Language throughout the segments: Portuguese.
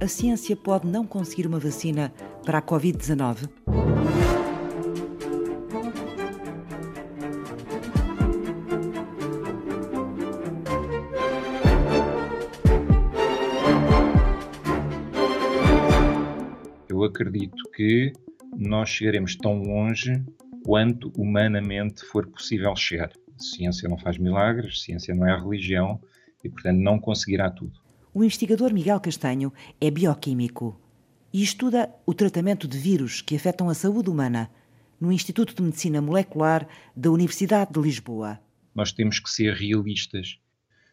a ciência pode não conseguir uma vacina para a Covid-19? Eu acredito que nós chegaremos tão longe quanto humanamente for possível chegar. A ciência não faz milagres, a ciência não é religião e, portanto, não conseguirá tudo. O investigador Miguel Castanho é bioquímico e estuda o tratamento de vírus que afetam a saúde humana no Instituto de Medicina Molecular da Universidade de Lisboa. Nós temos que ser realistas.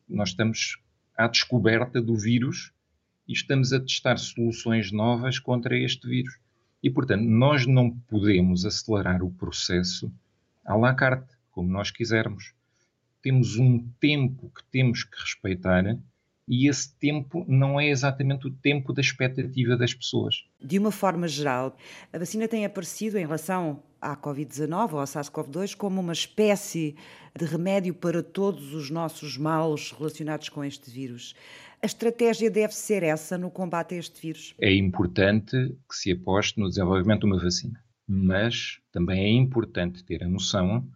Nós estamos à descoberta do vírus e estamos a testar soluções novas contra este vírus. E, portanto, nós não podemos acelerar o processo à la carte, como nós quisermos. Temos um tempo que temos que respeitar e esse tempo não é exatamente o tempo da expectativa das pessoas. De uma forma geral, a vacina tem aparecido em relação à Covid-19 ou à SARS-CoV-2 como uma espécie de remédio para todos os nossos males relacionados com este vírus. A estratégia deve ser essa no combate a este vírus? É importante que se aposte no desenvolvimento de uma vacina, mas também é importante ter a noção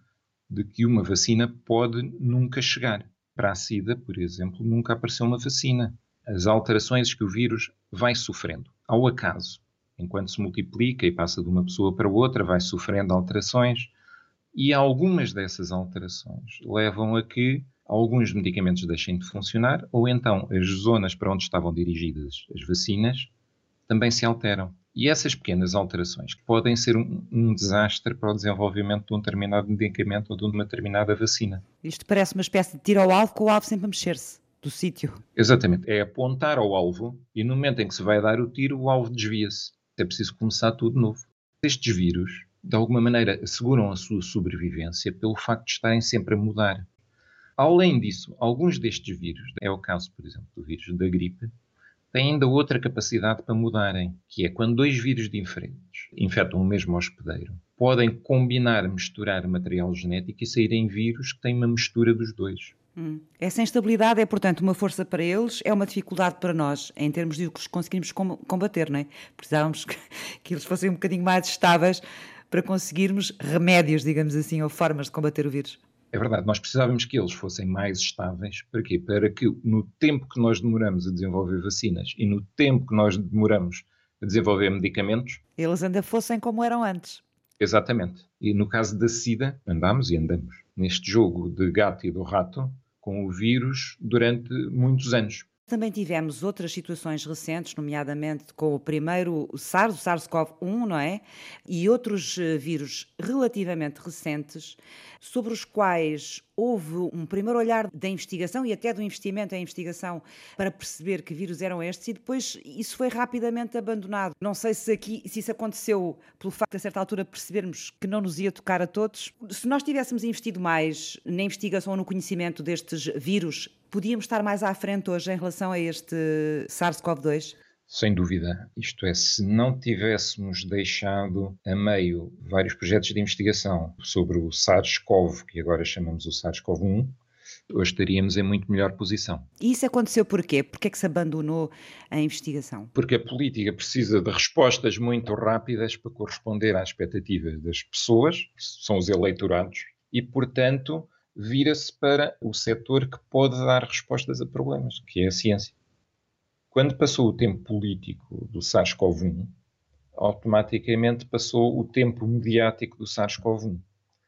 de que uma vacina pode nunca chegar para a SIDA, por exemplo, nunca apareceu uma vacina. As alterações que o vírus vai sofrendo, ao acaso, enquanto se multiplica e passa de uma pessoa para outra, vai sofrendo alterações, e algumas dessas alterações levam a que alguns medicamentos deixem de funcionar, ou então as zonas para onde estavam dirigidas as vacinas também se alteram. E essas pequenas alterações podem ser um, um, desastre para o desenvolvimento de um determinado medicamento ou de uma determinada vacina. Isto parece uma espécie de tiro ao alvo com o alvo sempre a mexer-se do sítio. Exatamente. É apontar ao alvo e no momento em que se vai dar o tiro, o alvo desvia-se. É preciso começar tudo de novo. Estes vírus, de alguma maneira, asseguram a sua sobrevivência pelo facto de estarem sempre a mudar. Além disso, alguns destes vírus, é o caso, por exemplo, do vírus da gripe, têm ainda outra capacidade para mudarem, que é quando dois vírus diferentes infectam o mesmo hospedeiro, podem combinar, misturar material genético e saírem vírus que têm uma mistura dos dois. Hum. Essa instabilidade é, portanto, uma força para eles, é uma dificuldade para nós, em termos de o que conseguimos combater, não é? Precisávamos que, que eles fossem um bocadinho mais estáveis para conseguirmos remédios, digamos assim, ou formas de combater o vírus. É verdade, nós precisávamos que eles fossem mais estáveis. Para quê? Para que no tempo que nós demoramos a desenvolver vacinas e no tempo que nós demoramos a desenvolver medicamentos, eles ainda fossem como eram antes. Exatamente. E no caso da SIDA, andamos e andamos neste jogo de gato e do rato com o vírus durante muitos anos. Também tivemos outras situações recentes, nomeadamente com o primeiro SARS, o SARS-CoV-1, não é? E outros eh, vírus relativamente recentes, sobre os quais houve um primeiro olhar da investigação e até do investimento em investigação para perceber que vírus eram estes e depois isso foi rapidamente abandonado. Não sei se aqui se isso aconteceu pelo facto de a certa altura percebermos que não nos ia tocar a todos. Se nós tivéssemos investido mais na investigação ou no conhecimento destes vírus podíamos estar mais à frente hoje em relação a este SARS-CoV-2? Sem dúvida. Isto é, se não tivéssemos deixado a meio vários projetos de investigação sobre o SARS-CoV, que agora chamamos o SARS-CoV-1, hoje estaríamos em muito melhor posição. E isso aconteceu porquê? Porquê é que se abandonou a investigação? Porque a política precisa de respostas muito rápidas para corresponder às expectativas das pessoas, que são os eleitorados, e, portanto, vira-se para o setor que pode dar respostas a problemas, que é a ciência. Quando passou o tempo político do SARS-CoV-1, automaticamente passou o tempo mediático do SARS-CoV-1.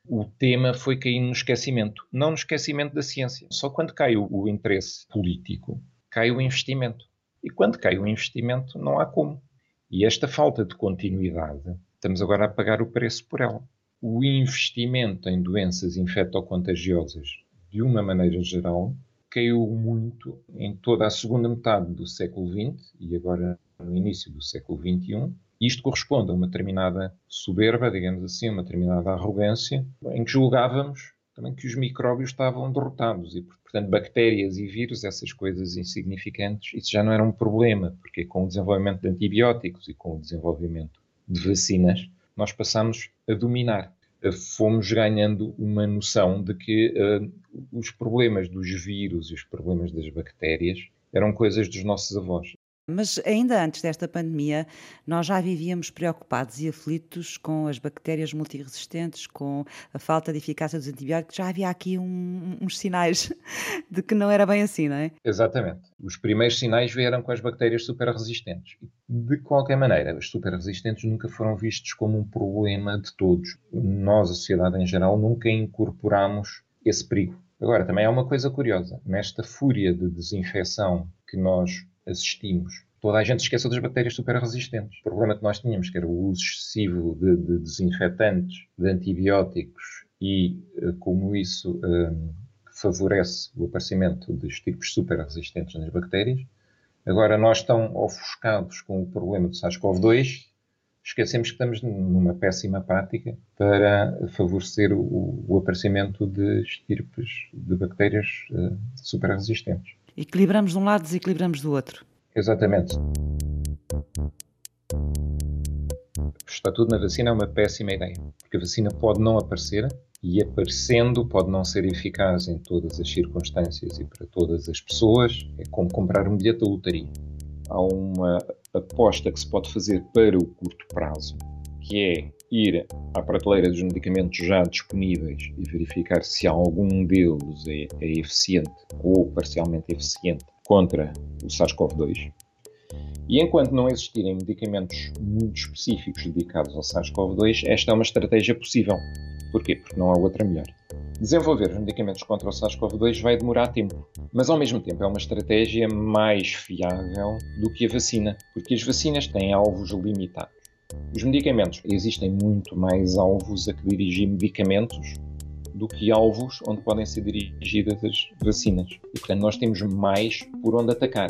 O tema foi cair no esquecimento, não no esquecimento da ciência. Só quando cai o interesse político, cai o investimento. E quando cai o investimento, não há como. E esta falta de continuidade, estamos agora a pagar o preço por ela o investimento em doenças infectocontagiosas, de uma maneira geral, caiu muito em toda a segunda metade do século XX e agora no início do século XXI. Isto corresponde a uma determinada soberba, digamos assim, uma determinada arrogância, em que julgávamos também que os micróbios estavam derrotados e, portanto, bactérias e vírus, essas coisas insignificantes, isso já não era um problema, porque com o desenvolvimento de antibióticos e com o desenvolvimento de vacinas, nós passamos a dominar. Eh, fomos ganhando uma noção de que uh, os problemas dos vírus e os problemas das bactérias eram coisas dos nossos avós. Mas ainda antes desta pandemia, nós já vivíamos preocupados e aflitos com as bactérias multiresistentes, com a falta de eficácia dos antibióticos. Já havia aqui um, uns sinais de que não era bem assim, não é? Exatamente. Os primeiros sinais vieram com as bactérias superresistentes. De qualquer maneira, as superresistentes nunca foram vistos como um problema de todos. Nós, a sociedade em geral, nunca incorporamos esse perigo. Agora, também há uma coisa curiosa. Nesta fúria de desinfecção que nós assistimos. Toda a gente esqueceu das bactérias super resistentes. O problema que nós tínhamos, que era o uso excessivo de, de desinfetantes, de antibióticos e uh, como isso uh, favorece o aparecimento dos tipos super resistentes nas bactérias. Agora nós estamos ofuscados com o problema do SARS-CoV-2, esquecemos que estamos numa péssima prática para favorecer o, o aparecimento de estirpes de bactérias uh, super resistentes. Equilibramos de um lado, desequilibramos do outro. Exatamente. Está tudo na vacina é uma péssima ideia, porque a vacina pode não aparecer e aparecendo pode não ser eficaz em todas as circunstâncias e para todas as pessoas. É como comprar um bilhete da lotaria. Há uma aposta que se pode fazer para o curto prazo, que é ir à prateleira dos medicamentos já disponíveis e verificar se algum deles é, é eficiente ou parcialmente eficiente contra o SARS-CoV-2. E enquanto não existirem medicamentos muito específicos dedicados ao SARS-CoV-2, esta é uma estratégia possível. Porquê? Porque não há outra melhor. Desenvolver os medicamentos contra o SARS-CoV-2 vai demorar tempo, mas ao mesmo tempo é uma estratégia mais fiável do que a vacina, porque as vacinas têm alvos limitados. Os medicamentos. Existem muito mais alvos a que dirigir medicamentos do que alvos onde podem ser dirigidas as vacinas. E, portanto, nós temos mais por onde atacar.